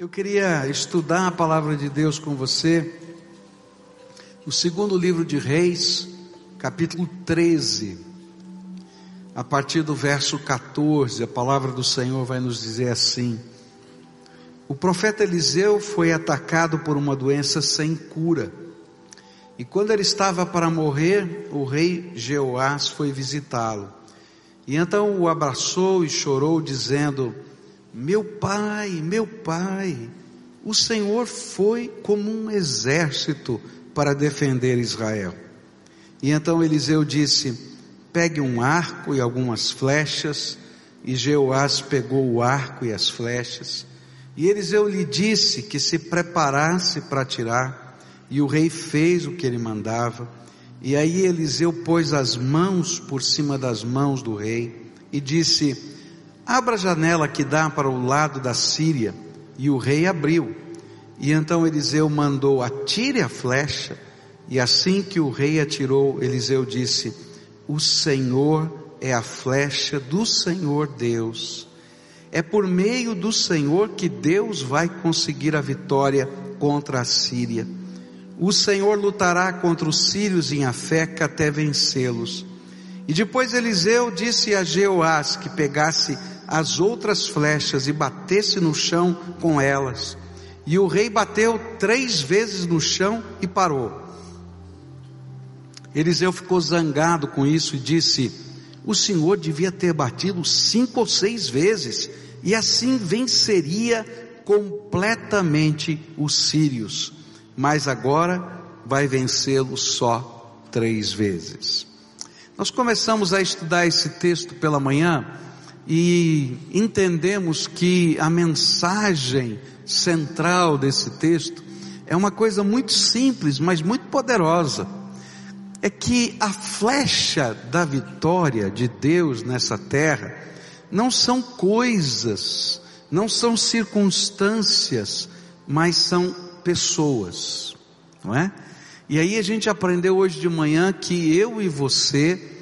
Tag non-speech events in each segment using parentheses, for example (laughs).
Eu queria estudar a palavra de Deus com você, o segundo livro de Reis, capítulo 13, a partir do verso 14, a palavra do Senhor vai nos dizer assim: O profeta Eliseu foi atacado por uma doença sem cura, e quando ele estava para morrer, o rei Jeoás foi visitá-lo, e então o abraçou e chorou, dizendo: meu pai, meu pai, o Senhor foi como um exército para defender Israel. E então Eliseu disse: Pegue um arco e algumas flechas. E Jeoás pegou o arco e as flechas. E Eliseu lhe disse que se preparasse para tirar. E o rei fez o que ele mandava. E aí Eliseu pôs as mãos por cima das mãos do rei e disse: Abra a janela que dá para o lado da Síria. E o rei abriu. E então Eliseu mandou: atire a flecha. E assim que o rei atirou, Eliseu disse: O Senhor é a flecha do Senhor Deus. É por meio do Senhor que Deus vai conseguir a vitória contra a Síria. O Senhor lutará contra os sírios em Afeca até vencê-los. E depois Eliseu disse a Jeoás que pegasse as outras flechas e batesse no chão com elas. E o rei bateu três vezes no chão e parou. Eliseu ficou zangado com isso e disse: O senhor devia ter batido cinco ou seis vezes, e assim venceria completamente os sírios. Mas agora vai vencê-los só três vezes. Nós começamos a estudar esse texto pela manhã e entendemos que a mensagem central desse texto é uma coisa muito simples, mas muito poderosa. É que a flecha da vitória de Deus nessa terra não são coisas, não são circunstâncias, mas são pessoas, não é? E aí a gente aprendeu hoje de manhã que eu e você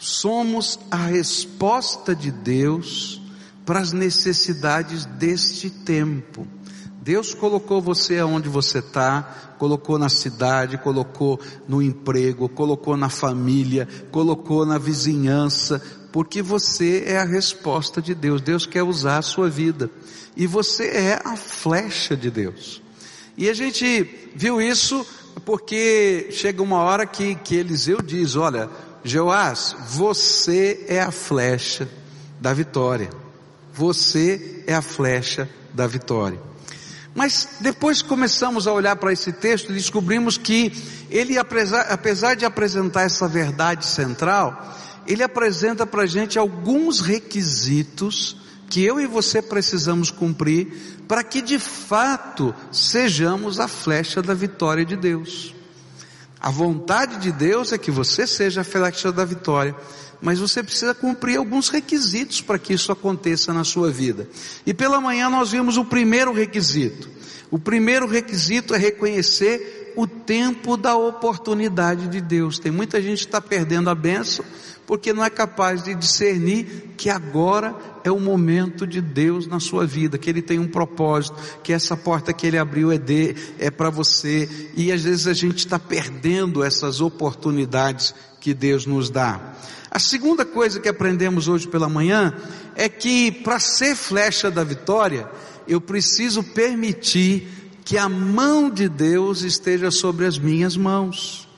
somos a resposta de Deus para as necessidades deste tempo. Deus colocou você aonde você está, colocou na cidade, colocou no emprego, colocou na família, colocou na vizinhança, porque você é a resposta de Deus. Deus quer usar a sua vida. E você é a flecha de Deus. E a gente viu isso porque chega uma hora que, que Eliseu diz, olha, Joás, você é a flecha da vitória. Você é a flecha da vitória. Mas depois começamos a olhar para esse texto e descobrimos que ele, apesar, apesar de apresentar essa verdade central, ele apresenta para a gente alguns requisitos que eu e você precisamos cumprir para que de fato sejamos a flecha da vitória de Deus. A vontade de Deus é que você seja a flecha da vitória, mas você precisa cumprir alguns requisitos para que isso aconteça na sua vida. E pela manhã nós vimos o primeiro requisito. O primeiro requisito é reconhecer o tempo da oportunidade de Deus. Tem muita gente que está perdendo a benção porque não é capaz de discernir que agora é o momento de Deus na sua vida, que Ele tem um propósito, que essa porta que Ele abriu é de, é para você, e às vezes a gente está perdendo essas oportunidades que Deus nos dá. A segunda coisa que aprendemos hoje pela manhã é que para ser flecha da vitória, eu preciso permitir que a mão de Deus esteja sobre as minhas mãos.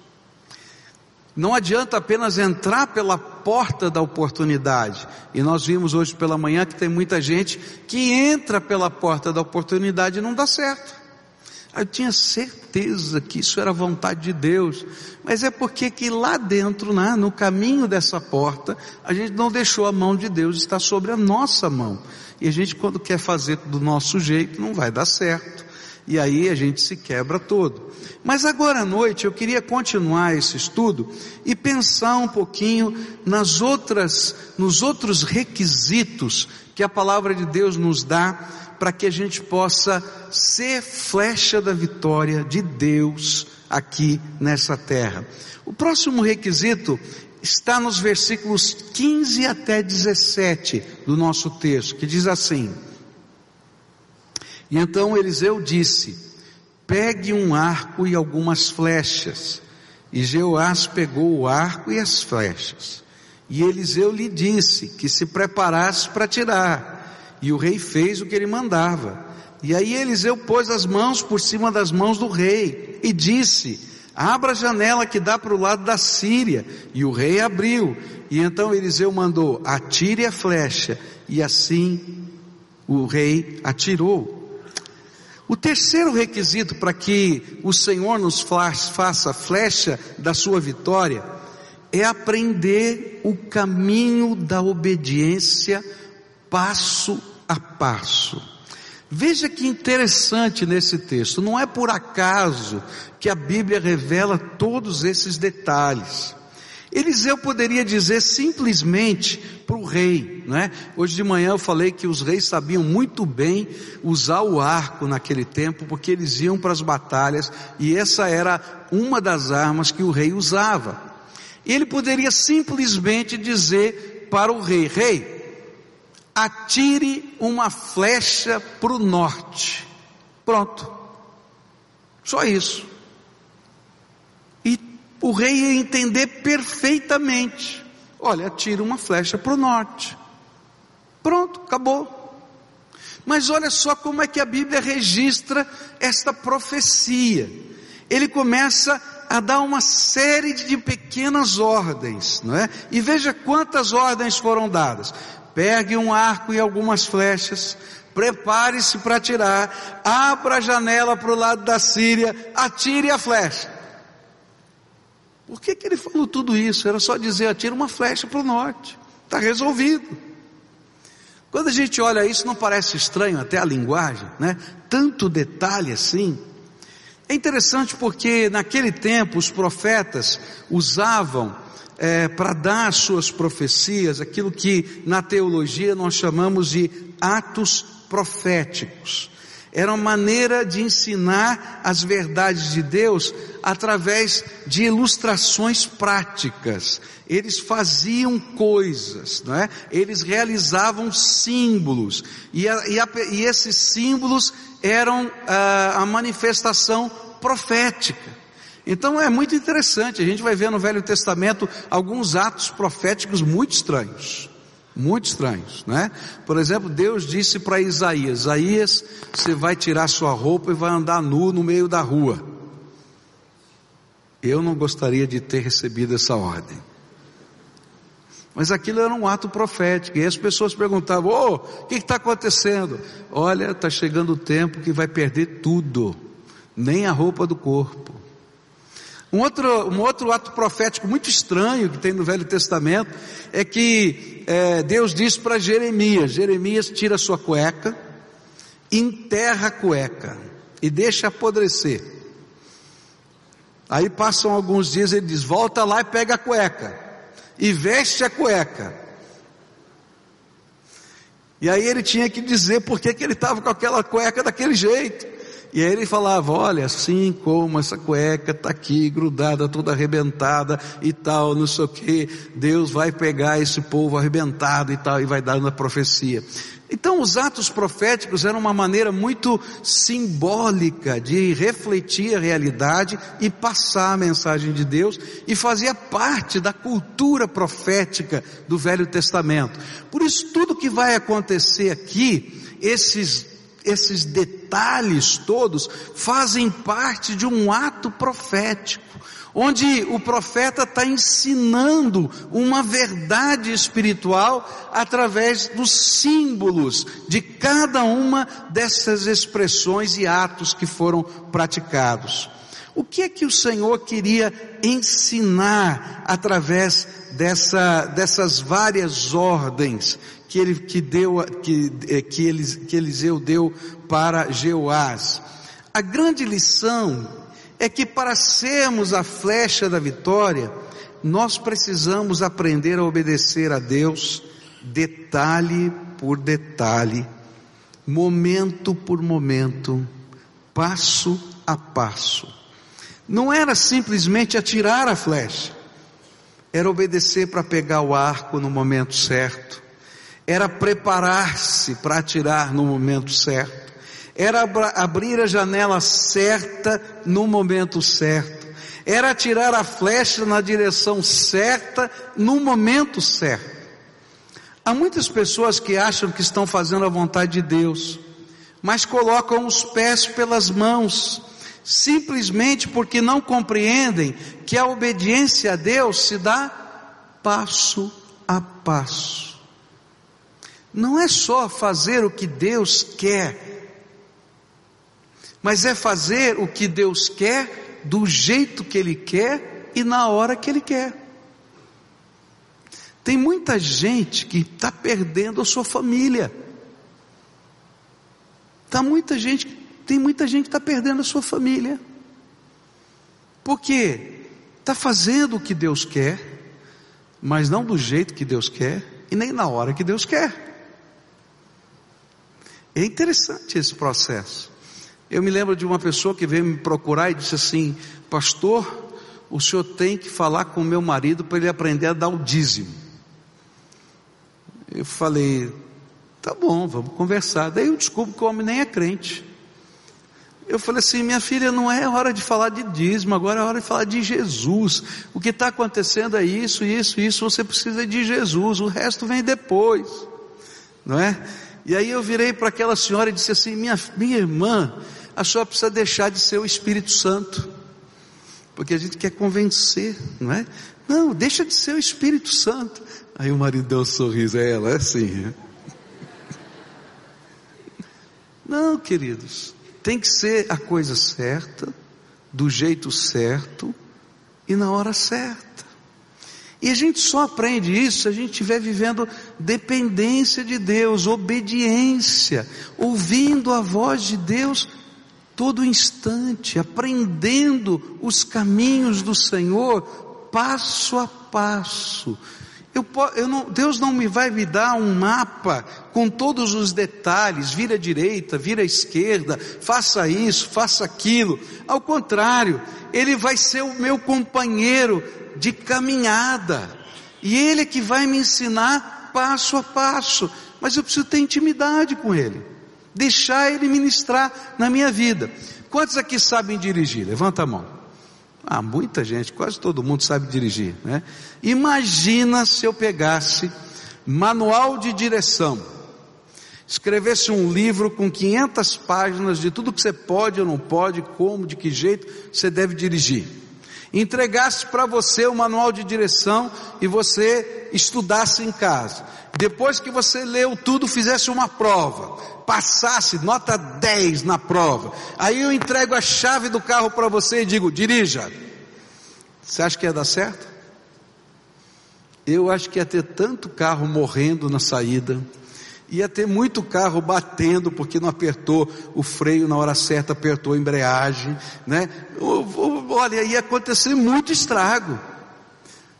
Não adianta apenas entrar pela porta da oportunidade. E nós vimos hoje pela manhã que tem muita gente que entra pela porta da oportunidade e não dá certo. Eu tinha certeza que isso era vontade de Deus, mas é porque que lá dentro, né, no caminho dessa porta, a gente não deixou a mão de Deus estar sobre a nossa mão. E a gente quando quer fazer do nosso jeito, não vai dar certo. E aí a gente se quebra todo. Mas agora à noite eu queria continuar esse estudo e pensar um pouquinho nas outras, nos outros requisitos que a palavra de Deus nos dá para que a gente possa ser flecha da vitória de Deus aqui nessa terra. O próximo requisito está nos versículos 15 até 17 do nosso texto, que diz assim: E então Eliseu disse: Pegue um arco e algumas flechas. E Jeoás pegou o arco e as flechas. E Eliseu lhe disse que se preparasse para tirar. E o rei fez o que ele mandava. E aí Eliseu pôs as mãos por cima das mãos do rei e disse: Abra a janela que dá para o lado da Síria. E o rei abriu. E então Eliseu mandou: Atire a flecha. E assim o rei atirou. O terceiro requisito para que o Senhor nos faça flecha da sua vitória é aprender o caminho da obediência passo a passo. Veja que interessante nesse texto, não é por acaso que a Bíblia revela todos esses detalhes. Eliseu poderia dizer simplesmente para o rei, né? Hoje de manhã eu falei que os reis sabiam muito bem usar o arco naquele tempo, porque eles iam para as batalhas e essa era uma das armas que o rei usava. Ele poderia simplesmente dizer para o rei: Rei, atire uma flecha para o norte. Pronto. Só isso o rei ia entender perfeitamente. Olha, tira uma flecha para o norte. Pronto, acabou. Mas olha só como é que a Bíblia registra esta profecia. Ele começa a dar uma série de pequenas ordens, não é? E veja quantas ordens foram dadas. Pegue um arco e algumas flechas, prepare-se para atirar, abra a janela para o lado da Síria, atire a flecha. Por que, que ele falou tudo isso? Era só dizer, atira uma flecha para o norte. Está resolvido. Quando a gente olha isso, não parece estranho até a linguagem, né? Tanto detalhe assim. É interessante porque naquele tempo os profetas usavam é, para dar suas profecias aquilo que na teologia nós chamamos de atos proféticos era uma maneira de ensinar as verdades de Deus através de ilustrações práticas. Eles faziam coisas, não é? Eles realizavam símbolos e, a, e, a, e esses símbolos eram a, ah, a manifestação profética. Então é muito interessante, a gente vai ver no Velho Testamento alguns atos proféticos muito estranhos muito estranhos, né? Por exemplo, Deus disse para Isaías: Isaías, você vai tirar sua roupa e vai andar nu no meio da rua. Eu não gostaria de ter recebido essa ordem. Mas aquilo era um ato profético, e as pessoas perguntavam: Ô, oh, o que está acontecendo? Olha, está chegando o tempo que vai perder tudo, nem a roupa do corpo. Um outro, um outro ato profético muito estranho que tem no Velho Testamento é que é, Deus diz para Jeremias: Jeremias tira sua cueca, enterra a cueca e deixa apodrecer. Aí passam alguns dias, ele diz: volta lá e pega a cueca e veste a cueca. E aí ele tinha que dizer por que, ele estava com aquela cueca daquele jeito. E aí ele falava, olha, assim como essa cueca está aqui grudada, toda arrebentada e tal, não sei o que, Deus vai pegar esse povo arrebentado e tal, e vai dar na profecia. Então os atos proféticos eram uma maneira muito simbólica de refletir a realidade e passar a mensagem de Deus e fazia parte da cultura profética do Velho Testamento. Por isso tudo que vai acontecer aqui, esses esses detalhes todos fazem parte de um ato profético, onde o profeta está ensinando uma verdade espiritual através dos símbolos de cada uma dessas expressões e atos que foram praticados. O que é que o Senhor queria ensinar através dessa, dessas várias ordens que ele que deu que eh, que, eles, que Eliseu deu para Jeoás. A grande lição é que para sermos a flecha da vitória, nós precisamos aprender a obedecer a Deus detalhe por detalhe, momento por momento, passo a passo. Não era simplesmente atirar a flecha, era obedecer para pegar o arco no momento certo, era preparar-se para atirar no momento certo, era abrir a janela certa no momento certo, era atirar a flecha na direção certa no momento certo. Há muitas pessoas que acham que estão fazendo a vontade de Deus, mas colocam os pés pelas mãos, simplesmente porque não compreendem que a obediência a Deus se dá passo a passo. Não é só fazer o que Deus quer, mas é fazer o que Deus quer, do jeito que Ele quer e na hora que Ele quer. Tem muita gente que está perdendo a sua família. Tá muita gente, tem muita gente que está perdendo a sua família. Porque está fazendo o que Deus quer, mas não do jeito que Deus quer e nem na hora que Deus quer. É interessante esse processo. Eu me lembro de uma pessoa que veio me procurar e disse assim: Pastor, o senhor tem que falar com meu marido para ele aprender a dar o dízimo. Eu falei: Tá bom, vamos conversar. Daí eu descubro que o homem nem é crente. Eu falei assim: minha filha, não é hora de falar de dízimo, agora é hora de falar de Jesus. O que está acontecendo é isso, isso, isso. Você precisa de Jesus, o resto vem depois, não é? E aí eu virei para aquela senhora e disse assim: minha, minha irmã, a senhora precisa deixar de ser o Espírito Santo, porque a gente quer convencer, não é? Não, deixa de ser o Espírito Santo. Aí o marido deu um sorriso, é ela, é assim. É? (laughs) Não, queridos, tem que ser a coisa certa, do jeito certo e na hora certa. E a gente só aprende isso se a gente estiver vivendo dependência de Deus, obediência, ouvindo a voz de Deus todo instante, aprendendo os caminhos do Senhor passo a passo. Eu, eu não, Deus não me vai me dar um mapa com todos os detalhes, vira à direita, vira à esquerda, faça isso, faça aquilo. Ao contrário, Ele vai ser o meu companheiro de caminhada. E Ele que vai me ensinar passo a passo. Mas eu preciso ter intimidade com Ele. Deixar Ele ministrar na minha vida. Quantos aqui sabem dirigir? Levanta a mão. Ah, muita gente, quase todo mundo sabe dirigir, né? Imagina se eu pegasse manual de direção, escrevesse um livro com 500 páginas de tudo que você pode ou não pode, como, de que jeito você deve dirigir entregasse para você o manual de direção e você estudasse em casa. Depois que você leu tudo, fizesse uma prova, passasse nota 10 na prova. Aí eu entrego a chave do carro para você e digo: dirija. Você acha que ia dar certo? Eu acho que ia ter tanto carro morrendo na saída ia ter muito carro batendo porque não apertou o freio na hora certa, apertou a embreagem, né? Olha, ia acontecer muito estrago.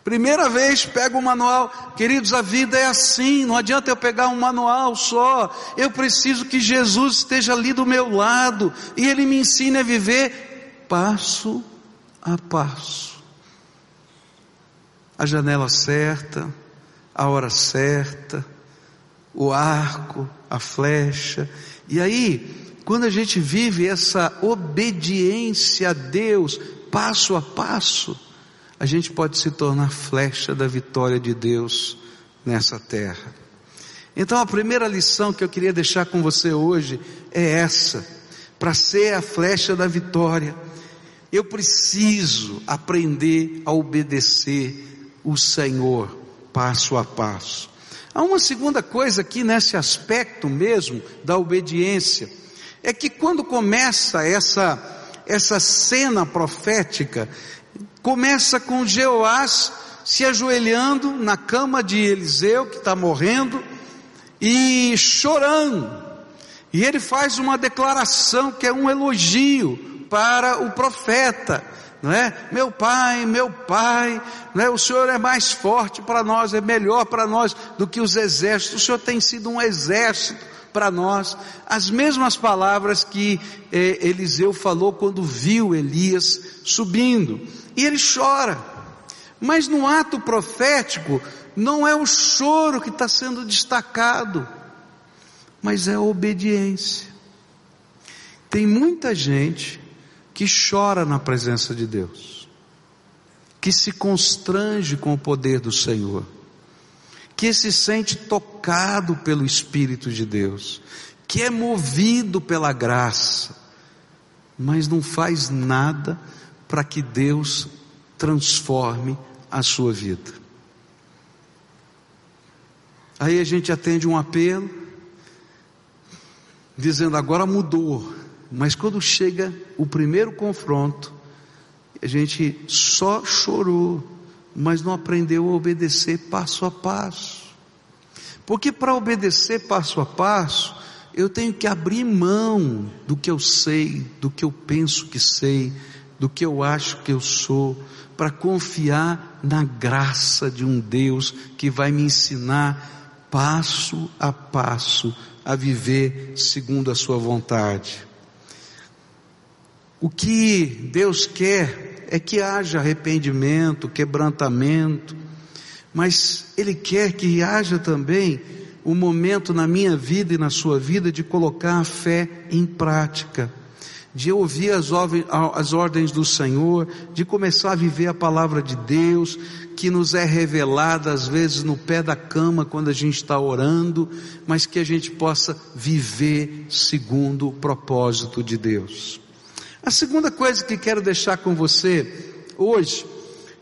Primeira vez pega o manual, queridos, a vida é assim, não adianta eu pegar um manual só, eu preciso que Jesus esteja ali do meu lado e Ele me ensine a viver passo a passo. A janela certa, a hora certa, o arco, a flecha. E aí, quando a gente vive essa obediência a Deus, passo a passo, a gente pode se tornar flecha da vitória de Deus nessa terra. Então a primeira lição que eu queria deixar com você hoje é essa. Para ser a flecha da vitória, eu preciso aprender a obedecer o Senhor passo a passo. Há uma segunda coisa aqui nesse aspecto mesmo da obediência, é que quando começa essa essa cena profética, começa com Jeoás se ajoelhando na cama de Eliseu que está morrendo e chorando. E ele faz uma declaração que é um elogio para o profeta não é? Meu pai, meu pai, não é? O Senhor é mais forte para nós, é melhor para nós do que os exércitos. O Senhor tem sido um exército para nós. As mesmas palavras que eh, Eliseu falou quando viu Elias subindo. E ele chora. Mas no ato profético, não é o choro que está sendo destacado, mas é a obediência. Tem muita gente que chora na presença de Deus, que se constrange com o poder do Senhor, que se sente tocado pelo Espírito de Deus, que é movido pela graça, mas não faz nada para que Deus transforme a sua vida. Aí a gente atende um apelo, dizendo agora mudou, mas quando chega o primeiro confronto, a gente só chorou, mas não aprendeu a obedecer passo a passo. Porque para obedecer passo a passo, eu tenho que abrir mão do que eu sei, do que eu penso que sei, do que eu acho que eu sou, para confiar na graça de um Deus que vai me ensinar passo a passo a viver segundo a sua vontade. O que Deus quer é que haja arrependimento, quebrantamento, mas Ele quer que haja também o um momento na minha vida e na sua vida de colocar a fé em prática, de ouvir as, as ordens do Senhor, de começar a viver a palavra de Deus, que nos é revelada às vezes no pé da cama quando a gente está orando, mas que a gente possa viver segundo o propósito de Deus. A segunda coisa que quero deixar com você hoje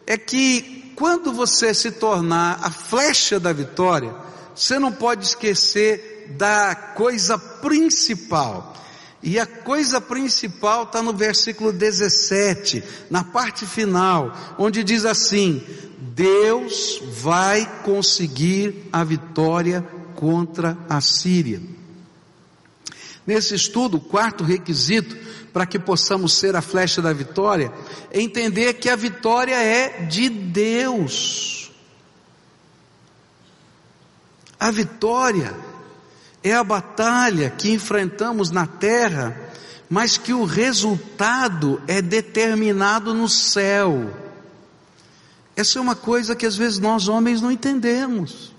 é que quando você se tornar a flecha da vitória, você não pode esquecer da coisa principal. E a coisa principal está no versículo 17, na parte final, onde diz assim: Deus vai conseguir a vitória contra a Síria. Nesse estudo, o quarto requisito para que possamos ser a flecha da vitória é entender que a vitória é de Deus. A vitória é a batalha que enfrentamos na terra, mas que o resultado é determinado no céu. Essa é uma coisa que às vezes nós homens não entendemos.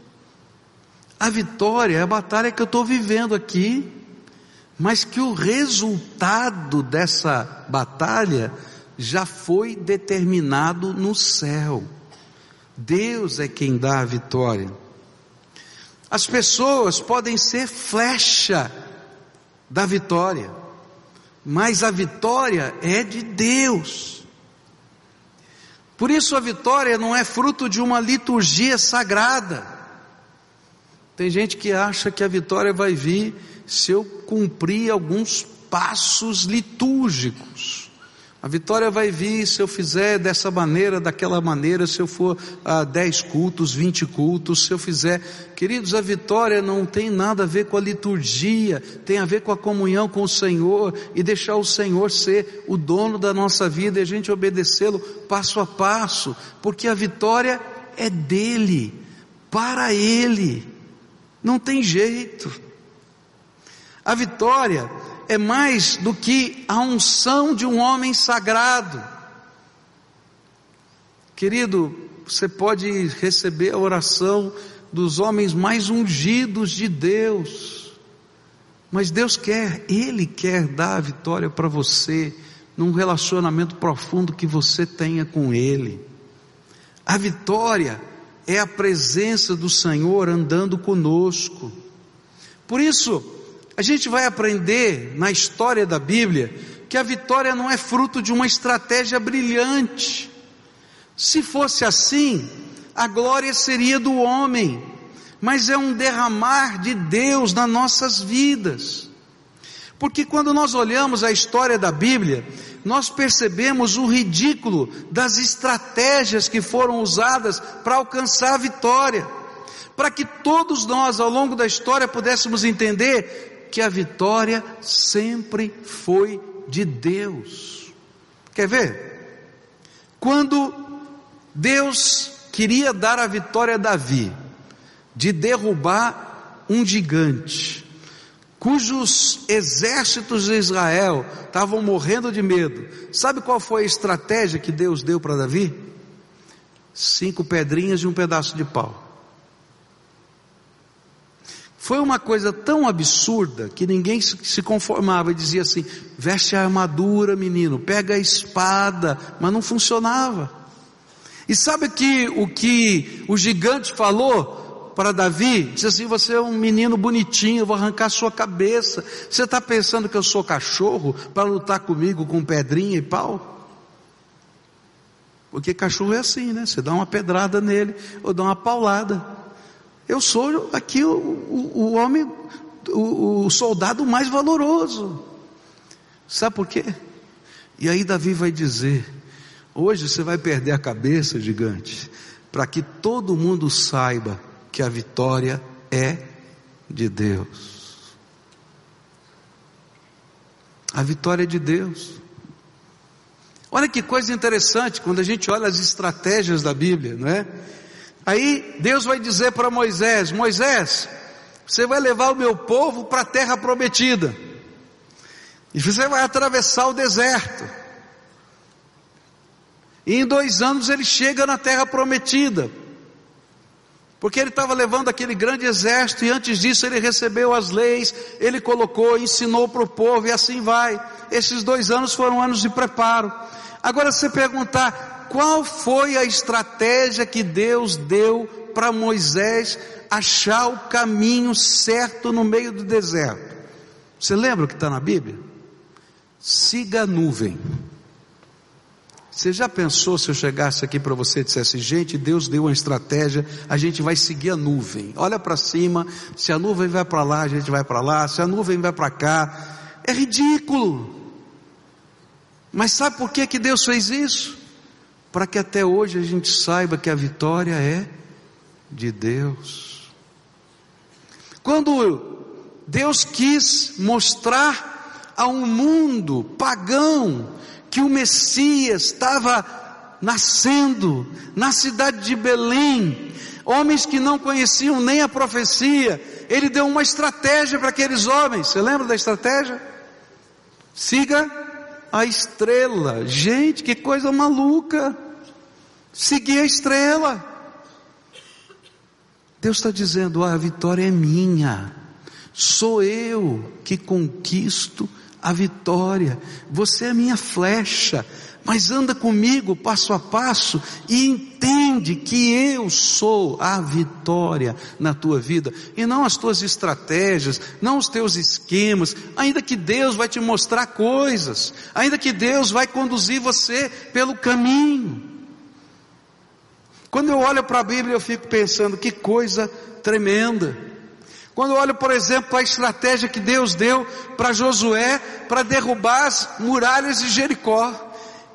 A vitória é a batalha que eu estou vivendo aqui, mas que o resultado dessa batalha já foi determinado no céu. Deus é quem dá a vitória. As pessoas podem ser flecha da vitória, mas a vitória é de Deus. Por isso a vitória não é fruto de uma liturgia sagrada. Tem gente que acha que a vitória vai vir se eu cumprir alguns passos litúrgicos. A vitória vai vir se eu fizer dessa maneira, daquela maneira, se eu for a dez cultos, vinte cultos, se eu fizer. Queridos, a vitória não tem nada a ver com a liturgia, tem a ver com a comunhão com o Senhor e deixar o Senhor ser o dono da nossa vida e a gente obedecê-lo passo a passo, porque a vitória é dele, para ele. Não tem jeito. A vitória é mais do que a unção de um homem sagrado. Querido, você pode receber a oração dos homens mais ungidos de Deus, mas Deus quer, Ele quer dar a vitória para você num relacionamento profundo que você tenha com Ele. A vitória é a presença do Senhor andando conosco. Por isso, a gente vai aprender na história da Bíblia que a vitória não é fruto de uma estratégia brilhante. Se fosse assim, a glória seria do homem, mas é um derramar de Deus nas nossas vidas. Porque quando nós olhamos a história da Bíblia, nós percebemos o ridículo das estratégias que foram usadas para alcançar a vitória. Para que todos nós, ao longo da história, pudéssemos entender que a vitória sempre foi de Deus. Quer ver? Quando Deus queria dar a vitória a Davi, de derrubar um gigante, cujos exércitos de Israel estavam morrendo de medo. Sabe qual foi a estratégia que Deus deu para Davi? Cinco pedrinhas e um pedaço de pau. Foi uma coisa tão absurda que ninguém se conformava e dizia assim: veste a armadura, menino, pega a espada, mas não funcionava. E sabe que o que o gigante falou para Davi? Disse assim: Você é um menino bonitinho, eu vou arrancar sua cabeça. Você está pensando que eu sou cachorro para lutar comigo com pedrinha e pau? Porque cachorro é assim, né? Você dá uma pedrada nele ou dá uma paulada. Eu sou aqui o, o, o homem, o, o soldado mais valoroso. Sabe por quê? E aí Davi vai dizer: hoje você vai perder a cabeça, gigante, para que todo mundo saiba que a vitória é de Deus. A vitória é de Deus. Olha que coisa interessante quando a gente olha as estratégias da Bíblia, não é? Aí Deus vai dizer para Moisés: Moisés, você vai levar o meu povo para a terra prometida, e você vai atravessar o deserto. E em dois anos ele chega na terra prometida, porque ele estava levando aquele grande exército, e antes disso ele recebeu as leis, ele colocou, ensinou para o povo, e assim vai. Esses dois anos foram anos de preparo. Agora, se você perguntar, qual foi a estratégia que Deus deu para Moisés achar o caminho certo no meio do deserto? Você lembra o que está na Bíblia? Siga a nuvem. Você já pensou se eu chegasse aqui para você e dissesse, gente, Deus deu uma estratégia, a gente vai seguir a nuvem. Olha para cima, se a nuvem vai para lá, a gente vai para lá, se a nuvem vai para cá. É ridículo. Mas sabe por que, que Deus fez isso? Para que até hoje a gente saiba que a vitória é de Deus. Quando Deus quis mostrar a um mundo pagão que o Messias estava nascendo na cidade de Belém, homens que não conheciam nem a profecia, ele deu uma estratégia para aqueles homens. Você lembra da estratégia? Siga a estrela. Gente, que coisa maluca. Seguir a estrela. Deus está dizendo: ah, a vitória é minha. Sou eu que conquisto a vitória. Você é minha flecha mas anda comigo passo a passo e entende que eu sou a vitória na tua vida e não as tuas estratégias, não os teus esquemas, ainda que Deus vai te mostrar coisas, ainda que Deus vai conduzir você pelo caminho. Quando eu olho para a Bíblia eu fico pensando que coisa tremenda. Quando eu olho, por exemplo, a estratégia que Deus deu para Josué para derrubar as muralhas de Jericó.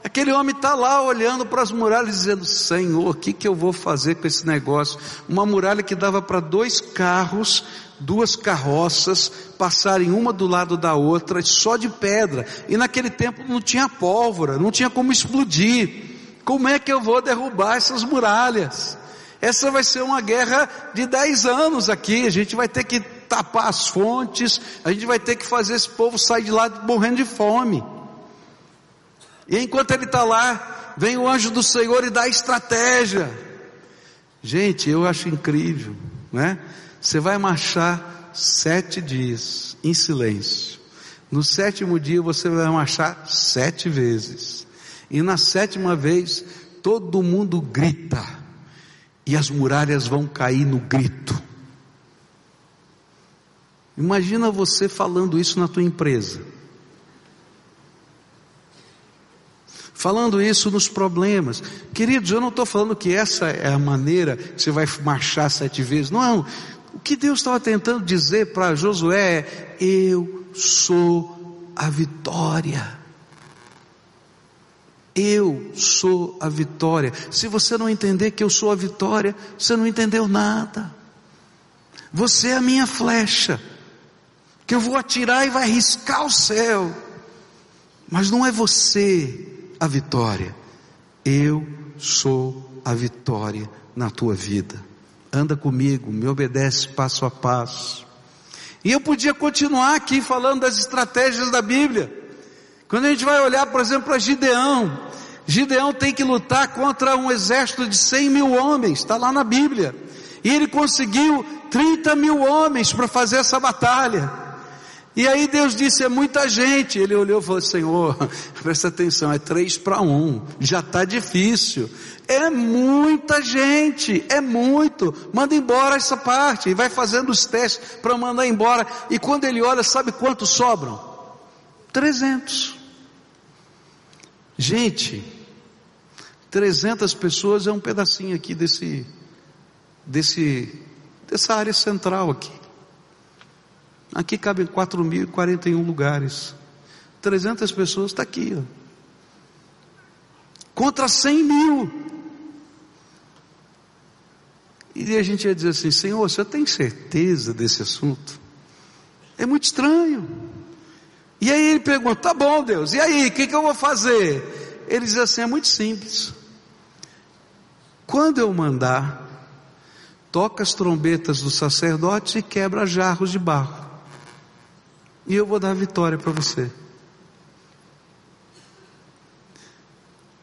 Aquele homem está lá olhando para as muralhas dizendo: Senhor, o que, que eu vou fazer com esse negócio? Uma muralha que dava para dois carros, duas carroças, passarem uma do lado da outra, só de pedra. E naquele tempo não tinha pólvora, não tinha como explodir. Como é que eu vou derrubar essas muralhas? Essa vai ser uma guerra de dez anos aqui. A gente vai ter que tapar as fontes, a gente vai ter que fazer esse povo sair de lá morrendo de fome. E enquanto ele está lá, vem o anjo do Senhor e dá estratégia. Gente, eu acho incrível, né? Você vai marchar sete dias em silêncio. No sétimo dia você vai marchar sete vezes. E na sétima vez todo mundo grita. E as muralhas vão cair no grito. Imagina você falando isso na tua empresa. Falando isso nos problemas. Queridos, eu não estou falando que essa é a maneira que você vai marchar sete vezes. Não, o que Deus estava tentando dizer para Josué é: Eu sou a vitória. Eu sou a vitória. Se você não entender que eu sou a vitória, você não entendeu nada. Você é a minha flecha, que eu vou atirar e vai riscar o céu. Mas não é você a vitória. Eu sou a vitória na tua vida. Anda comigo, me obedece passo a passo. E eu podia continuar aqui falando das estratégias da Bíblia. Quando a gente vai olhar, por exemplo, para Gideão, Gideão tem que lutar contra um exército de 100 mil homens, está lá na Bíblia. E ele conseguiu 30 mil homens para fazer essa batalha. E aí Deus disse: é muita gente. Ele olhou e falou: Senhor, (laughs) presta atenção, é três para um, já está difícil. É muita gente, é muito. Manda embora essa parte. E vai fazendo os testes para mandar embora. E quando ele olha, sabe quantos sobram? 300. Gente, 300 pessoas é um pedacinho aqui desse, desse, dessa área central aqui. Aqui cabem 4.041 lugares. 300 pessoas está aqui, ó. Contra 100 mil. E a gente ia dizer assim: Senhor, você tem certeza desse assunto? É muito estranho. E aí ele pergunta: Tá bom, Deus, e aí, o que, que eu vou fazer? Ele diz assim: É muito simples. Quando eu mandar, toca as trombetas dos sacerdotes e quebra jarros de barro. E eu vou dar vitória para você.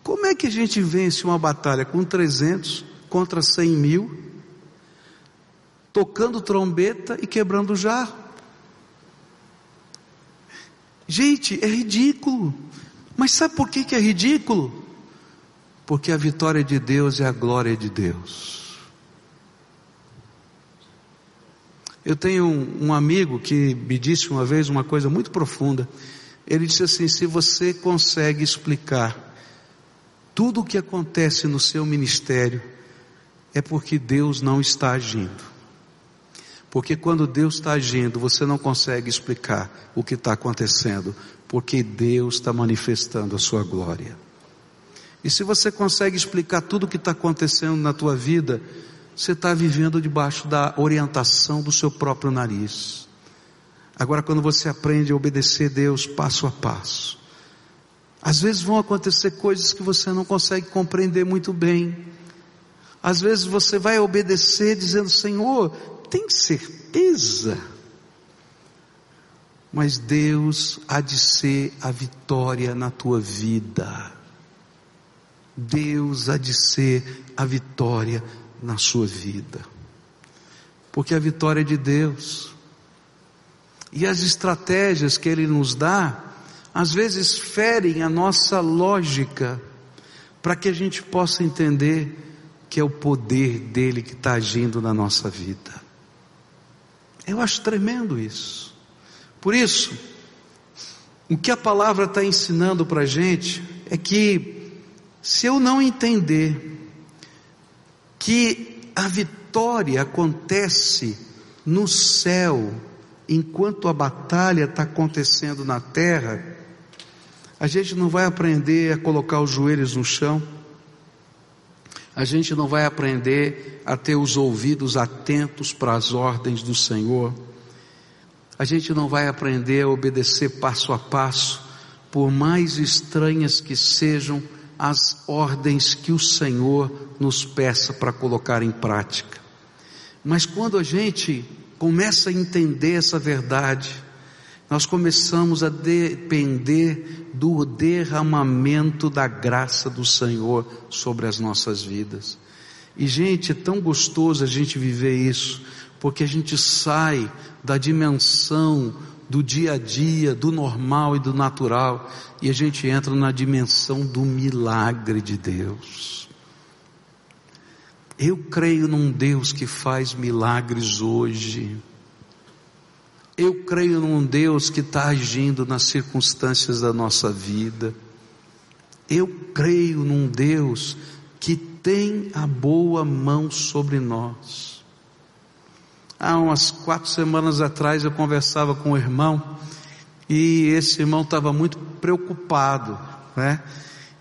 Como é que a gente vence uma batalha com 300 contra 100 mil? tocando trombeta e quebrando jarro. Gente, é ridículo. Mas sabe por que, que é ridículo? Porque a vitória de Deus é a glória de Deus. Eu tenho um, amigo que me disse uma vez uma coisa muito profunda. Ele disse assim: se você consegue explicar tudo o que acontece no seu ministério, é porque Deus não está agindo. Porque quando Deus está agindo, você não consegue explicar o que está acontecendo, porque Deus está manifestando a sua glória. E se você consegue explicar tudo o que está acontecendo na tua vida, você está vivendo debaixo da orientação do seu próprio nariz. Agora, quando você aprende a obedecer Deus passo a passo, às vezes vão acontecer coisas que você não consegue compreender muito bem. Às vezes você vai obedecer dizendo, Senhor, tem certeza. Mas Deus há de ser a vitória na tua vida. Deus há de ser a vitória na sua vida. Porque a vitória é de Deus. E as estratégias que Ele nos dá, às vezes ferem a nossa lógica, para que a gente possa entender que é o poder dele que está agindo na nossa vida. Eu acho tremendo isso. Por isso, o que a palavra está ensinando para a gente é que, se eu não entender que a vitória acontece no céu, enquanto a batalha está acontecendo na terra, a gente não vai aprender a colocar os joelhos no chão, a gente não vai aprender a ter os ouvidos atentos para as ordens do Senhor, a gente não vai aprender a obedecer passo a passo, por mais estranhas que sejam as ordens que o Senhor nos peça para colocar em prática. Mas quando a gente começa a entender essa verdade, nós começamos a depender do derramamento da graça do Senhor sobre as nossas vidas. E gente, é tão gostoso a gente viver isso, porque a gente sai da dimensão do dia a dia, do normal e do natural, e a gente entra na dimensão do milagre de Deus. Eu creio num Deus que faz milagres hoje. Eu creio num Deus que está agindo nas circunstâncias da nossa vida. Eu creio num Deus que tem a boa mão sobre nós. Há umas quatro semanas atrás eu conversava com um irmão e esse irmão estava muito preocupado, né?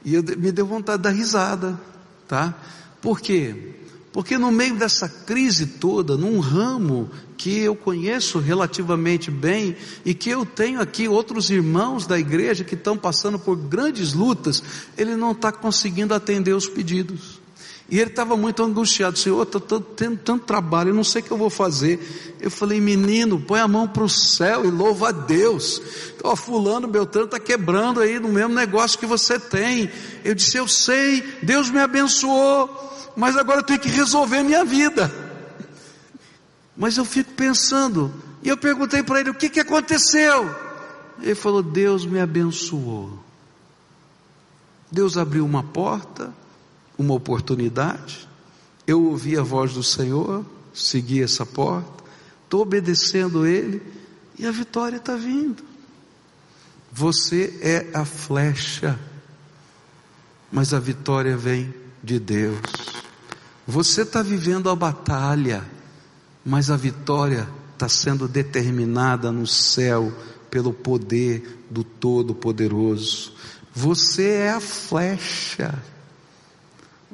E eu, me deu vontade de dar risada, tá? Por quê? Porque no meio dessa crise toda, num ramo que eu conheço relativamente bem e que eu tenho aqui outros irmãos da igreja que estão passando por grandes lutas, ele não está conseguindo atender os pedidos. E ele estava muito angustiado, Senhor, estou tendo tanto trabalho, eu não sei o que eu vou fazer. Eu falei, menino, põe a mão para o céu e louva a Deus. Ó, fulano, Beltrano está quebrando aí no mesmo negócio que você tem. Eu disse, eu sei, Deus me abençoou mas agora eu tenho que resolver minha vida. Mas eu fico pensando, e eu perguntei para ele: o que, que aconteceu? Ele falou: Deus me abençoou. Deus abriu uma porta, uma oportunidade. Eu ouvi a voz do Senhor, segui essa porta, estou obedecendo Ele e a vitória está vindo. Você é a flecha, mas a vitória vem de Deus. Você está vivendo a batalha, mas a vitória está sendo determinada no céu pelo poder do Todo-Poderoso. Você é a flecha,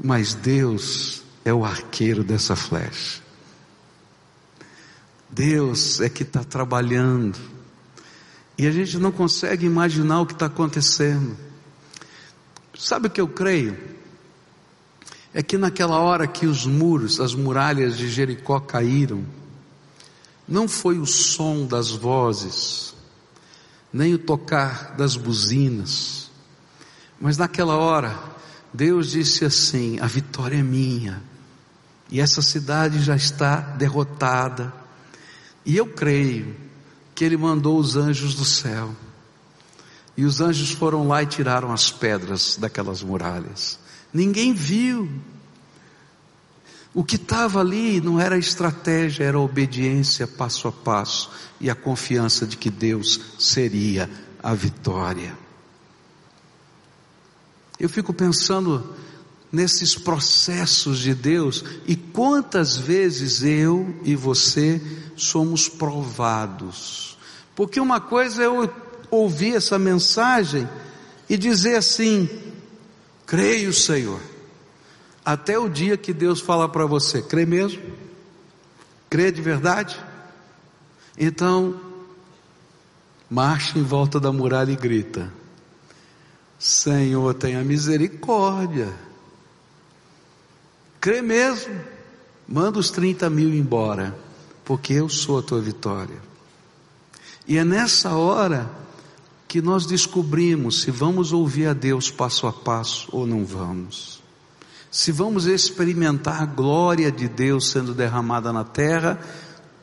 mas Deus é o arqueiro dessa flecha. Deus é que está trabalhando. E a gente não consegue imaginar o que está acontecendo. Sabe o que eu creio? É que naquela hora que os muros, as muralhas de Jericó caíram, não foi o som das vozes, nem o tocar das buzinas, mas naquela hora, Deus disse assim: a vitória é minha, e essa cidade já está derrotada, e eu creio que Ele mandou os anjos do céu, e os anjos foram lá e tiraram as pedras daquelas muralhas, ninguém viu, o que estava ali não era estratégia, era obediência passo a passo e a confiança de que Deus seria a vitória. Eu fico pensando nesses processos de Deus e quantas vezes eu e você somos provados. Porque uma coisa é eu ouvir essa mensagem e dizer assim: creio, Senhor até o dia que Deus fala para você, crê mesmo? Crê de verdade? Então, marcha em volta da muralha e grita: Senhor, tenha misericórdia. Crê mesmo? Manda os 30 mil embora, porque eu sou a tua vitória. E é nessa hora que nós descobrimos se vamos ouvir a Deus passo a passo ou não vamos se vamos experimentar a glória de Deus sendo derramada na terra,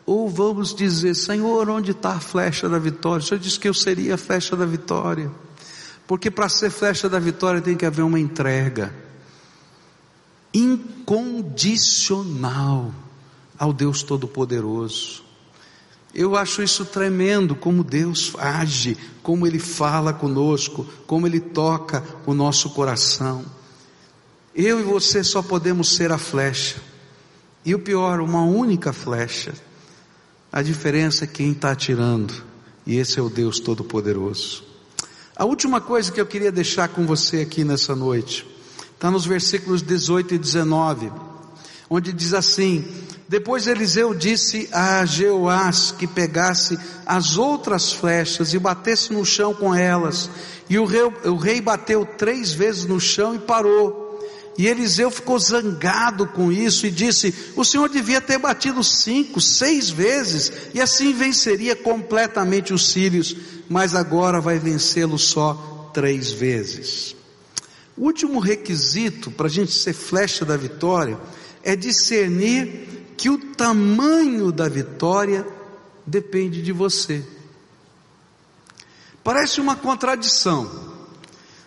ou vamos dizer, Senhor, onde está a flecha da vitória? O Senhor disse que eu seria a flecha da vitória. Porque para ser flecha da vitória tem que haver uma entrega incondicional ao Deus Todo-Poderoso. Eu acho isso tremendo, como Deus age, como Ele fala conosco, como Ele toca o nosso coração. Eu e você só podemos ser a flecha. E o pior, uma única flecha. A diferença é quem está atirando. E esse é o Deus Todo-Poderoso. A última coisa que eu queria deixar com você aqui nessa noite, está nos versículos 18 e 19, onde diz assim: Depois Eliseu disse a Jeoás que pegasse as outras flechas e batesse no chão com elas. E o rei, o rei bateu três vezes no chão e parou. E Eliseu ficou zangado com isso e disse: O Senhor devia ter batido cinco, seis vezes, e assim venceria completamente os sírios, mas agora vai vencê-lo só três vezes. O último requisito para a gente ser flecha da vitória é discernir que o tamanho da vitória depende de você. Parece uma contradição.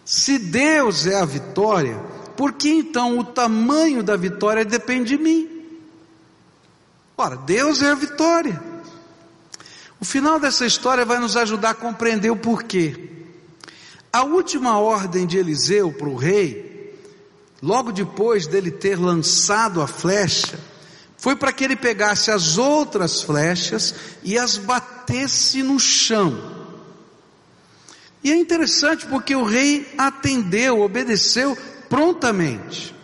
Se Deus é a vitória, por que então o tamanho da vitória depende de mim? Ora, Deus é a vitória. O final dessa história vai nos ajudar a compreender o porquê. A última ordem de Eliseu para o rei, logo depois dele ter lançado a flecha, foi para que ele pegasse as outras flechas e as batesse no chão. E é interessante porque o rei atendeu, obedeceu prontamente.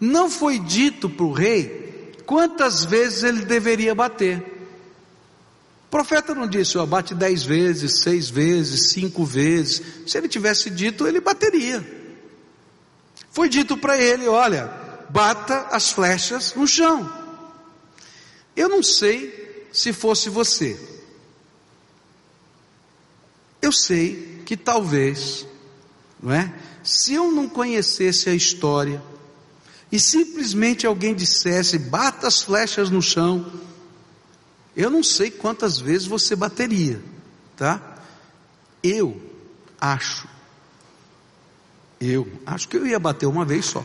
Não foi dito para o rei quantas vezes ele deveria bater. O profeta não disse, ó, bate dez vezes, seis vezes, cinco vezes. Se ele tivesse dito, ele bateria. Foi dito para ele, olha, bata as flechas no chão. Eu não sei se fosse você. Eu sei que talvez, não é? Se eu não conhecesse a história e simplesmente alguém dissesse, bata as flechas no chão, Eu não sei quantas vezes você bateria, tá? Eu acho, eu acho que eu ia bater uma vez só.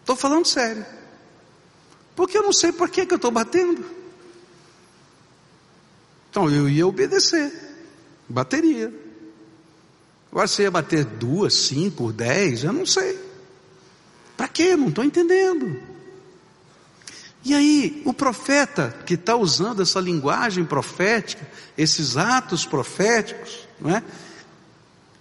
Estou falando sério. Porque eu não sei por que, que eu estou batendo. Então eu ia obedecer. Bateria. Agora você ia bater duas, cinco, dez, eu não sei. Para quê? Não estou entendendo. E aí, o profeta que está usando essa linguagem profética, esses atos proféticos, não é?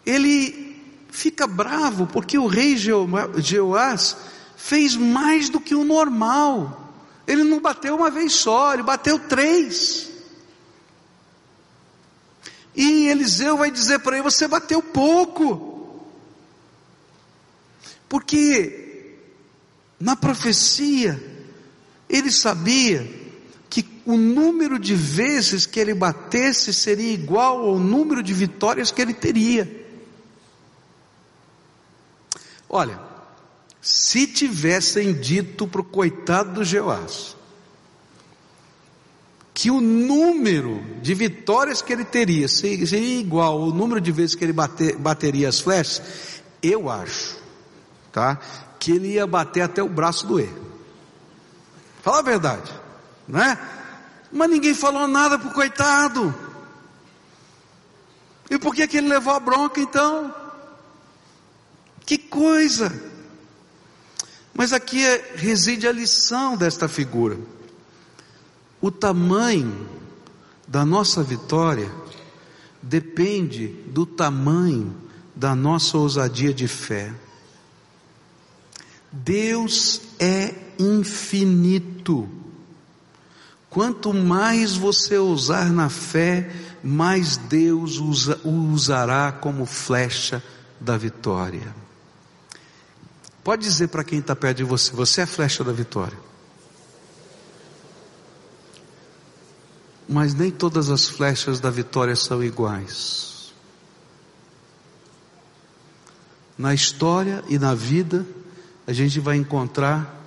ele fica bravo porque o rei Jeoás fez mais do que o normal. Ele não bateu uma vez só, ele bateu três. E Eliseu vai dizer para ele: Você bateu pouco. Porque na profecia, ele sabia que o número de vezes que ele batesse seria igual ao número de vitórias que ele teria. Olha, se tivessem dito para o coitado do Jeoás que o número de vitórias que ele teria seria igual ao número de vezes que ele bater, bateria as flechas, eu acho, tá? Que ele ia bater até o braço doer. Fala a verdade, não é? Mas ninguém falou nada para o coitado. E por que, que ele levou a bronca então? Que coisa! Mas aqui é, reside a lição desta figura. O tamanho da nossa vitória depende do tamanho da nossa ousadia de fé. Deus é infinito. Quanto mais você usar na fé, mais Deus usa, usará como flecha da vitória. Pode dizer para quem está perto de você: você é a flecha da vitória. Mas nem todas as flechas da vitória são iguais. Na história e na vida, a gente vai encontrar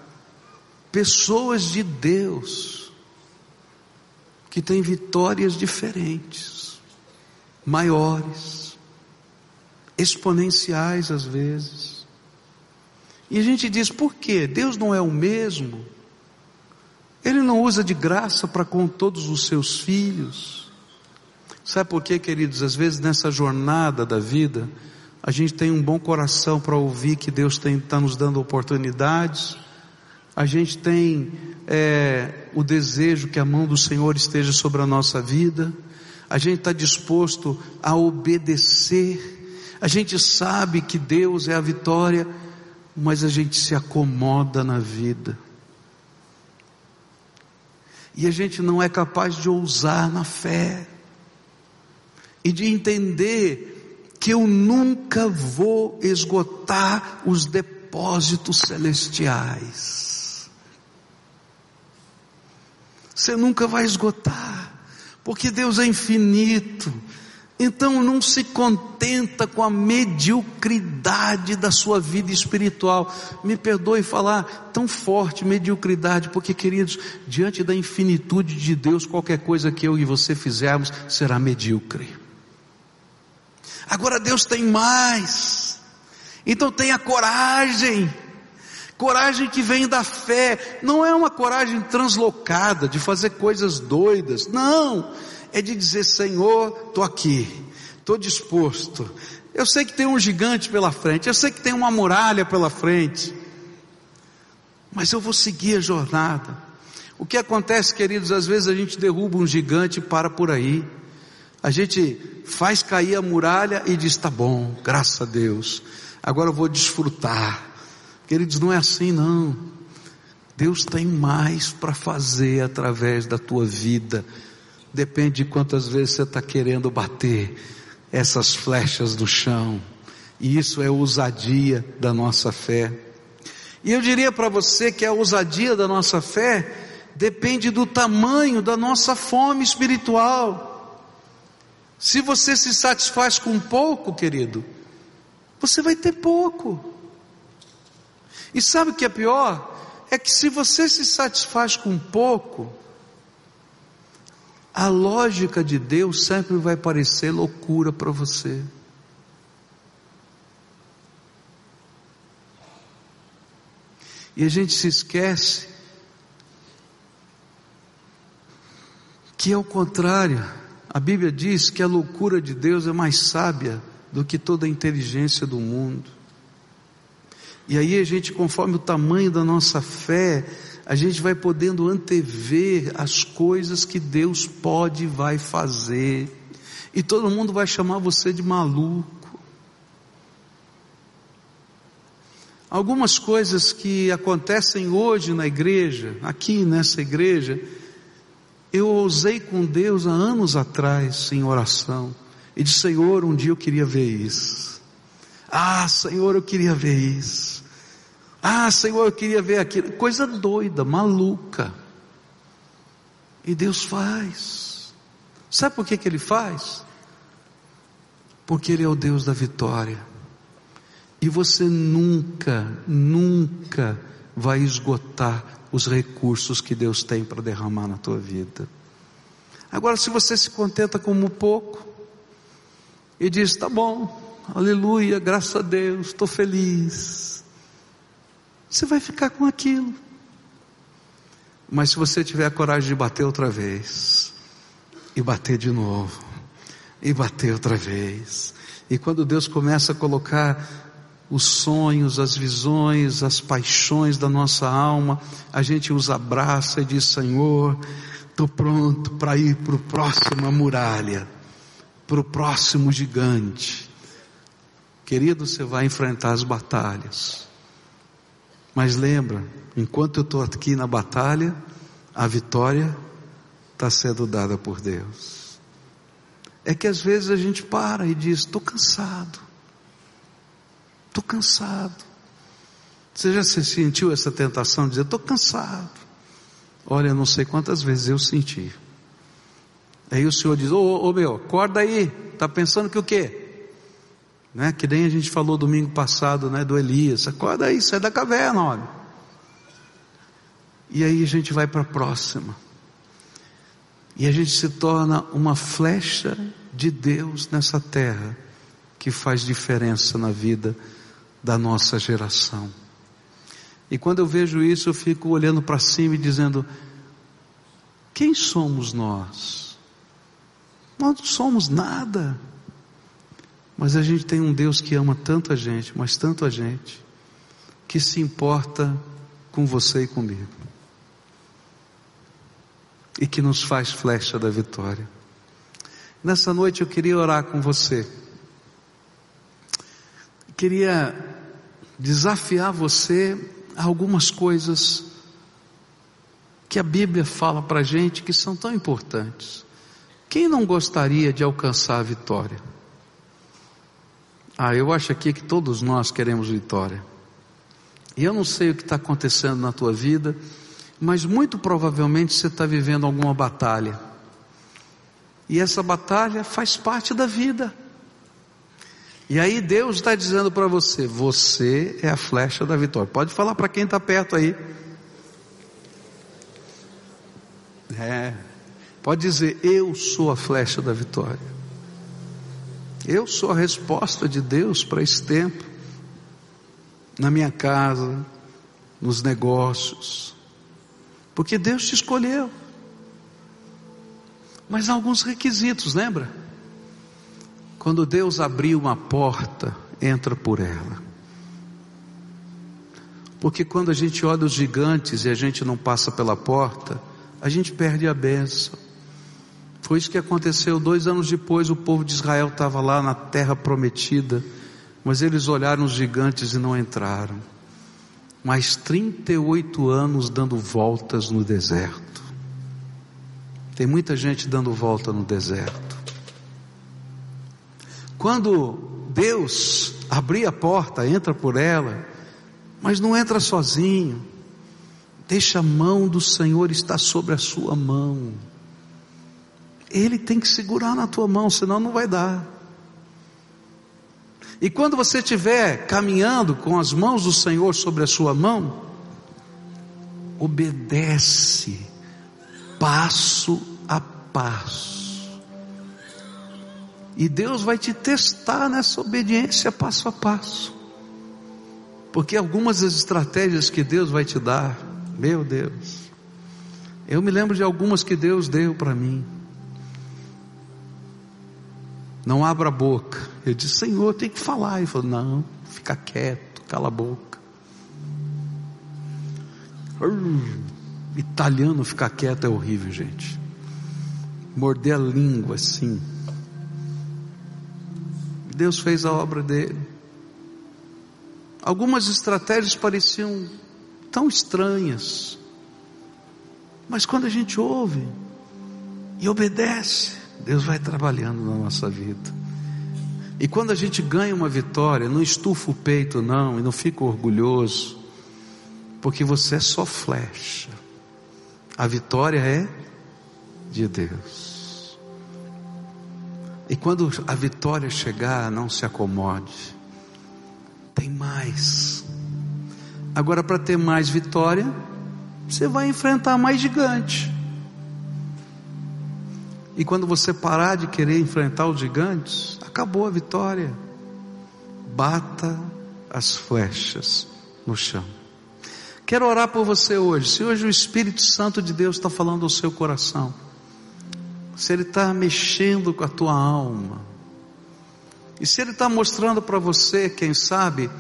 pessoas de Deus que têm vitórias diferentes, maiores, exponenciais às vezes. E a gente diz, por quê? Deus não é o mesmo? Ele não usa de graça para com todos os seus filhos? Sabe por quê, queridos? Às vezes nessa jornada da vida, a gente tem um bom coração para ouvir que Deus está nos dando oportunidades, a gente tem é, o desejo que a mão do Senhor esteja sobre a nossa vida, a gente está disposto a obedecer, a gente sabe que Deus é a vitória, mas a gente se acomoda na vida. E a gente não é capaz de ousar na fé e de entender que eu nunca vou esgotar os depósitos celestiais. Você nunca vai esgotar, porque Deus é infinito. Então não se contenta com a mediocridade da sua vida espiritual. Me perdoe falar tão forte mediocridade, porque queridos, diante da infinitude de Deus, qualquer coisa que eu e você fizermos será medíocre. Agora Deus tem mais. Então tenha coragem Coragem que vem da fé, não é uma coragem translocada de fazer coisas doidas, não, é de dizer: Senhor, estou aqui, estou disposto. Eu sei que tem um gigante pela frente, eu sei que tem uma muralha pela frente, mas eu vou seguir a jornada. O que acontece, queridos, às vezes a gente derruba um gigante e para por aí. A gente faz cair a muralha e diz: tá bom, graças a Deus, agora eu vou desfrutar. Queridos, não é assim não. Deus tem mais para fazer através da tua vida. Depende de quantas vezes você está querendo bater essas flechas no chão. E isso é ousadia da nossa fé. E eu diria para você que a ousadia da nossa fé depende do tamanho da nossa fome espiritual. Se você se satisfaz com pouco, querido, você vai ter pouco. E sabe o que é pior? É que se você se satisfaz com pouco, a lógica de Deus sempre vai parecer loucura para você. E a gente se esquece que é o contrário. A Bíblia diz que a loucura de Deus é mais sábia do que toda a inteligência do mundo. E aí a gente, conforme o tamanho da nossa fé, a gente vai podendo antever as coisas que Deus pode e vai fazer. E todo mundo vai chamar você de maluco. Algumas coisas que acontecem hoje na igreja, aqui nessa igreja, eu ousei com Deus há anos atrás em oração e disse: Senhor, um dia eu queria ver isso. Ah, Senhor, eu queria ver isso. Ah, Senhor, eu queria ver aquilo. Coisa doida, maluca. E Deus faz. Sabe por que, que Ele faz? Porque Ele é o Deus da vitória. E você nunca, nunca vai esgotar os recursos que Deus tem para derramar na tua vida. Agora, se você se contenta com um pouco e diz: tá bom, aleluia, graças a Deus, estou feliz, você vai ficar com aquilo. Mas se você tiver a coragem de bater outra vez, e bater de novo, e bater outra vez, e quando Deus começa a colocar os sonhos, as visões, as paixões da nossa alma, a gente os abraça e diz: Senhor, estou pronto para ir para o próximo muralha, para o próximo gigante. Querido, você vai enfrentar as batalhas. Mas lembra, enquanto eu estou aqui na batalha, a vitória está sendo dada por Deus. É que às vezes a gente para e diz: estou cansado. Estou cansado. Você já se sentiu essa tentação de dizer, estou cansado? Olha, não sei quantas vezes eu senti. Aí o Senhor diz, ô, meu, acorda aí, está pensando que o quê? Né? Que nem a gente falou domingo passado, né, do Elias, acorda aí, sai da caverna, olha. E aí a gente vai para a próxima. E a gente se torna uma flecha de Deus nessa terra que faz diferença na vida da nossa geração. E quando eu vejo isso, eu fico olhando para cima e dizendo: quem somos nós? Nós não somos nada. Mas a gente tem um Deus que ama tanto a gente, mas tanto a gente, que se importa com você e comigo. E que nos faz flecha da vitória. Nessa noite eu queria orar com você queria desafiar você a algumas coisas que a Bíblia fala para gente que são tão importantes. Quem não gostaria de alcançar a vitória? Ah, eu acho aqui que todos nós queremos vitória. E eu não sei o que está acontecendo na tua vida, mas muito provavelmente você está vivendo alguma batalha. E essa batalha faz parte da vida. E aí Deus está dizendo para você: você é a flecha da vitória. Pode falar para quem está perto aí. É. Pode dizer: eu sou a flecha da vitória. Eu sou a resposta de Deus para esse tempo. Na minha casa, nos negócios. Porque Deus te escolheu. Mas há alguns requisitos, lembra? Quando Deus abrir uma porta, entra por ela. Porque quando a gente olha os gigantes e a gente não passa pela porta, a gente perde a bênção. Foi isso que aconteceu dois anos depois, o povo de Israel estava lá na terra prometida, mas eles olharam os gigantes e não entraram. Mais 38 anos dando voltas no deserto. Tem muita gente dando volta no deserto. Quando Deus abrir a porta, entra por ela, mas não entra sozinho. Deixa a mão do Senhor estar sobre a sua mão. Ele tem que segurar na tua mão, senão não vai dar. E quando você estiver caminhando com as mãos do Senhor sobre a sua mão, obedece, passo a passo. E Deus vai te testar nessa obediência passo a passo. Porque algumas das estratégias que Deus vai te dar, meu Deus, eu me lembro de algumas que Deus deu para mim. Não abra a boca. Eu disse, Senhor, tem que falar. Ele falou, não, fica quieto, cala a boca. Italiano ficar quieto é horrível, gente. Morder a língua assim. Deus fez a obra dele. Algumas estratégias pareciam tão estranhas, mas quando a gente ouve e obedece, Deus vai trabalhando na nossa vida. E quando a gente ganha uma vitória, não estufa o peito não, e não fica orgulhoso, porque você é só flecha. A vitória é de Deus. E quando a vitória chegar, não se acomode. Tem mais. Agora, para ter mais vitória, você vai enfrentar mais gigante. E quando você parar de querer enfrentar os gigantes, acabou a vitória. Bata as flechas no chão. Quero orar por você hoje. Se hoje o Espírito Santo de Deus está falando ao seu coração, se Ele está mexendo com a tua alma, e se Ele está mostrando para você, quem sabe,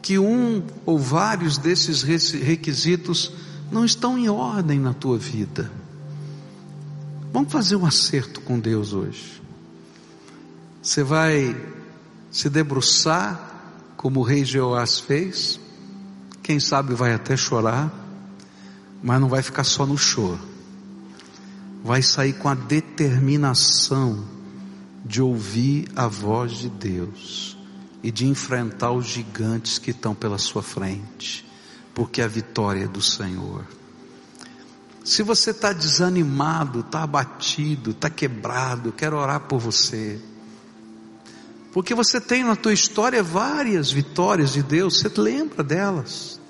que um ou vários desses requisitos não estão em ordem na tua vida, Vamos fazer um acerto com Deus hoje. Você vai se debruçar como o rei Jeoás fez. Quem sabe vai até chorar, mas não vai ficar só no choro. Vai sair com a determinação de ouvir a voz de Deus e de enfrentar os gigantes que estão pela sua frente, porque a vitória é do Senhor. Se você está desanimado, está abatido, está quebrado, quero orar por você. Porque você tem na tua história várias vitórias de Deus, você lembra delas.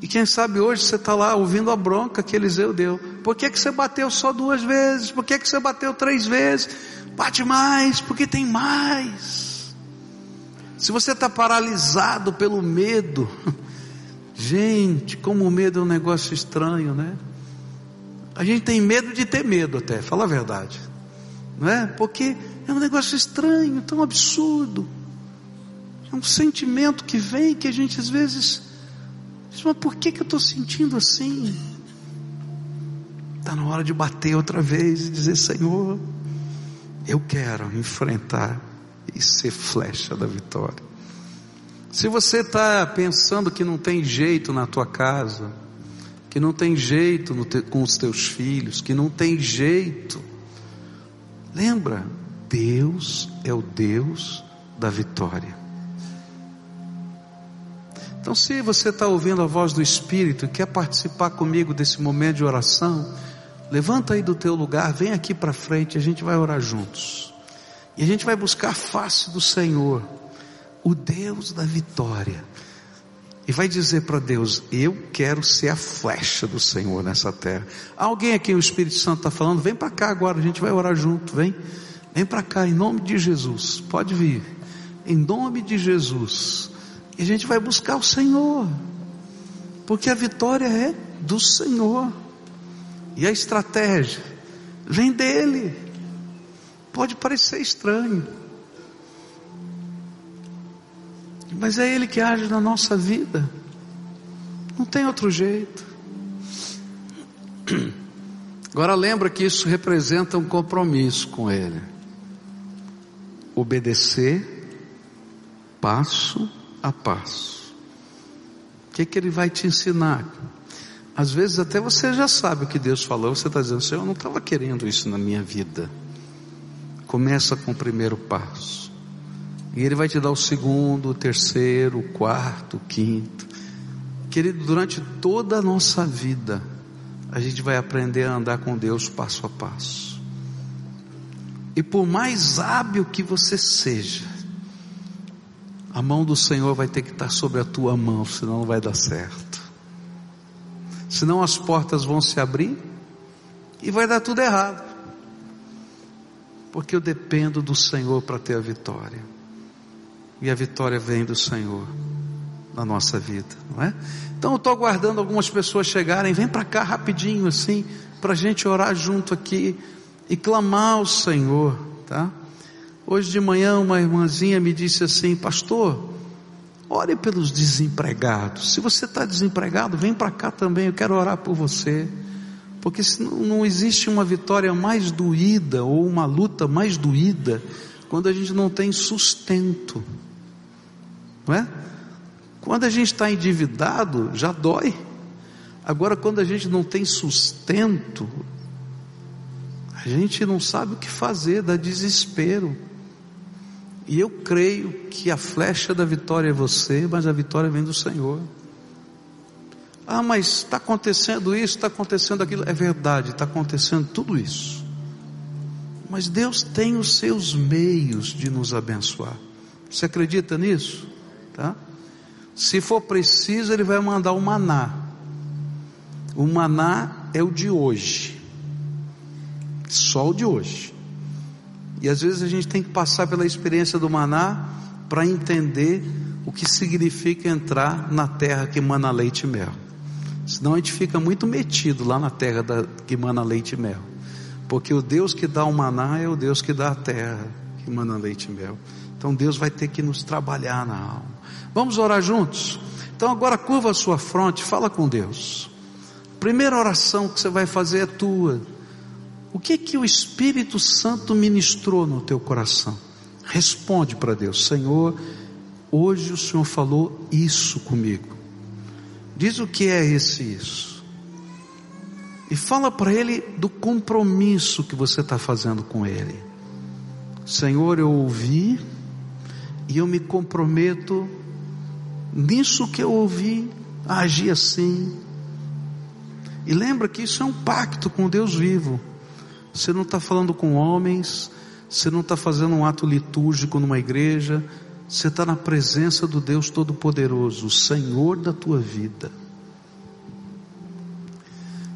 E quem sabe hoje você está lá ouvindo a bronca que Eliseu deu. Por que, que você bateu só duas vezes? Por que, que você bateu três vezes? Bate mais, porque tem mais. Se você está paralisado pelo medo, (laughs) gente, como o medo é um negócio estranho, né? A gente tem medo de ter medo até, fala a verdade. Não é? Porque é um negócio estranho, tão absurdo. É um sentimento que vem que a gente às vezes diz, mas por que, que eu estou sentindo assim? Está na hora de bater outra vez e dizer, Senhor, eu quero enfrentar e ser flecha da vitória. Se você está pensando que não tem jeito na tua casa, que não tem jeito te, com os teus filhos, que não tem jeito. Lembra, Deus é o Deus da vitória. Então, se você está ouvindo a voz do Espírito e quer participar comigo desse momento de oração, levanta aí do teu lugar, vem aqui para frente, a gente vai orar juntos. E a gente vai buscar a face do Senhor, o Deus da vitória e vai dizer para Deus: Eu quero ser a flecha do Senhor nessa terra. Alguém aqui o Espírito Santo está falando? Vem para cá agora, a gente vai orar junto. Vem, vem para cá em nome de Jesus. Pode vir, em nome de Jesus. E a gente vai buscar o Senhor, porque a vitória é do Senhor, e a estratégia vem dEle. Pode parecer estranho, Mas é Ele que age na nossa vida. Não tem outro jeito. Agora lembra que isso representa um compromisso com Ele. Obedecer passo a passo. O que, que Ele vai te ensinar? Às vezes até você já sabe o que Deus falou, você está dizendo, Senhor, eu não estava querendo isso na minha vida. Começa com o primeiro passo. E Ele vai te dar o segundo, o terceiro, o quarto, o quinto. Querido, durante toda a nossa vida, a gente vai aprender a andar com Deus passo a passo. E por mais hábil que você seja, a mão do Senhor vai ter que estar sobre a tua mão, senão não vai dar certo. Senão as portas vão se abrir e vai dar tudo errado. porque eu dependo do Senhor para ter a vitória. E a vitória vem do Senhor na nossa vida, não é? Então eu estou aguardando algumas pessoas chegarem, vem para cá rapidinho assim, para a gente orar junto aqui e clamar ao Senhor, tá? Hoje de manhã uma irmãzinha me disse assim, pastor, ore pelos desempregados. Se você está desempregado, vem para cá também, eu quero orar por você. Porque não existe uma vitória mais doída ou uma luta mais doída quando a gente não tem sustento. Não é? Quando a gente está endividado, já dói. Agora, quando a gente não tem sustento, a gente não sabe o que fazer, dá desespero. E eu creio que a flecha da vitória é você, mas a vitória vem do Senhor. Ah, mas está acontecendo isso, está acontecendo aquilo. É verdade, está acontecendo tudo isso. Mas Deus tem os seus meios de nos abençoar. Você acredita nisso? Tá? Se for preciso, Ele vai mandar o maná. O maná é o de hoje. Só o de hoje. E às vezes a gente tem que passar pela experiência do maná para entender o que significa entrar na terra que mana leite e mel. Senão a gente fica muito metido lá na terra da, que mana leite e mel. Porque o Deus que dá o maná é o Deus que dá a terra que mana leite e mel. Então Deus vai ter que nos trabalhar na alma. Vamos orar juntos? Então agora curva a sua fronte, fala com Deus. Primeira oração que você vai fazer é tua. O que que o Espírito Santo ministrou no teu coração? Responde para Deus, Senhor, hoje o Senhor falou isso comigo. Diz o que é esse isso. E fala para ele do compromisso que você está fazendo com ele. Senhor, eu ouvi e eu me comprometo nisso que eu ouvi a agir assim. E lembra que isso é um pacto com Deus vivo. Você não está falando com homens, você não está fazendo um ato litúrgico numa igreja, você está na presença do Deus Todo-Poderoso, o Senhor da tua vida.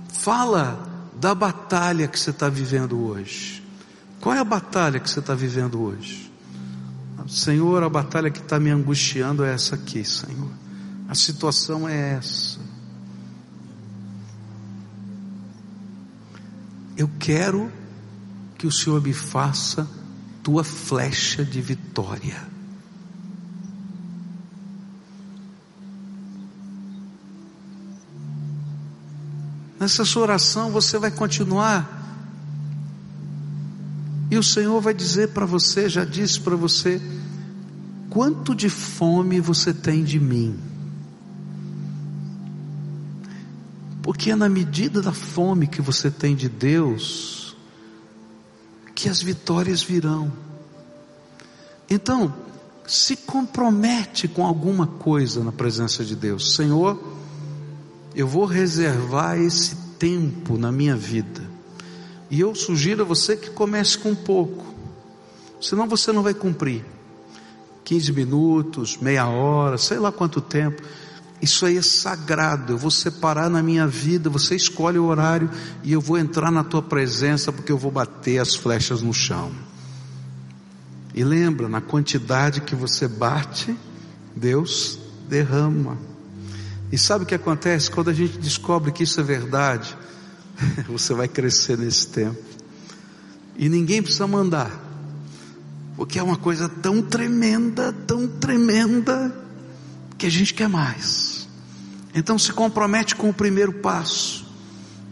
Fala da batalha que você está vivendo hoje. Qual é a batalha que você está vivendo hoje? Senhor, a batalha que está me angustiando é essa aqui, Senhor. A situação é essa. Eu quero que o Senhor me faça tua flecha de vitória. Nessa sua oração você vai continuar. E o Senhor vai dizer para você, já disse para você, quanto de fome você tem de mim. Porque é na medida da fome que você tem de Deus que as vitórias virão. Então, se compromete com alguma coisa na presença de Deus. Senhor, eu vou reservar esse tempo na minha vida. E eu sugiro a você que comece com pouco. Senão você não vai cumprir. 15 minutos, meia hora, sei lá quanto tempo. Isso aí é sagrado. Eu vou separar na minha vida. Você escolhe o horário e eu vou entrar na tua presença porque eu vou bater as flechas no chão. E lembra, na quantidade que você bate, Deus derrama. E sabe o que acontece? Quando a gente descobre que isso é verdade, (laughs) você vai crescer nesse tempo. E ninguém precisa mandar, porque é uma coisa tão tremenda, tão tremenda, que a gente quer mais. Então se compromete com o primeiro passo.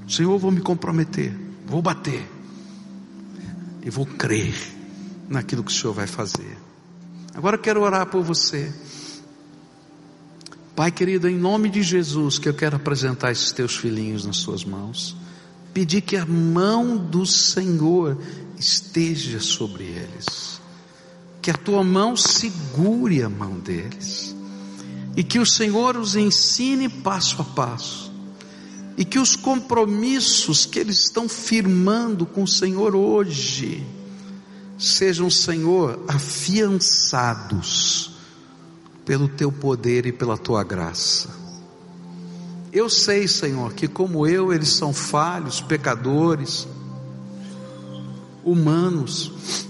Senhor, vou me comprometer, vou bater e vou crer naquilo que o Senhor vai fazer. Agora eu quero orar por você. Pai querido, em nome de Jesus, que eu quero apresentar esses teus filhinhos nas suas mãos. Pedir que a mão do Senhor esteja sobre eles. Que a tua mão segure a mão deles e que o Senhor os ensine passo a passo, e que os compromissos que eles estão firmando com o Senhor hoje, sejam, Senhor, afiançados pelo teu poder e pela tua graça. Eu sei, Senhor, que como eu, eles são falhos, pecadores, humanos,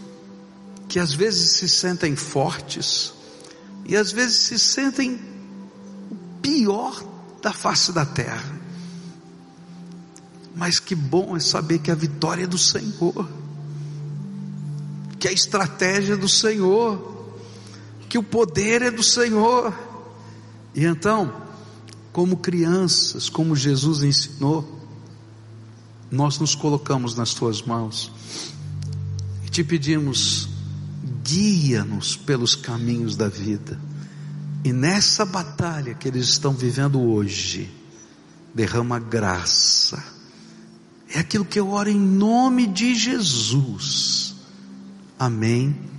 que às vezes se sentem fortes e às vezes se sentem o pior da face da terra. Mas que bom é saber que a vitória é do Senhor, que a estratégia é do Senhor, que o poder é do Senhor. E então, como crianças, como Jesus ensinou, nós nos colocamos nas tuas mãos e te pedimos, guia-nos pelos caminhos da vida. E nessa batalha que eles estão vivendo hoje, derrama graça. É aquilo que eu oro em nome de Jesus. Amém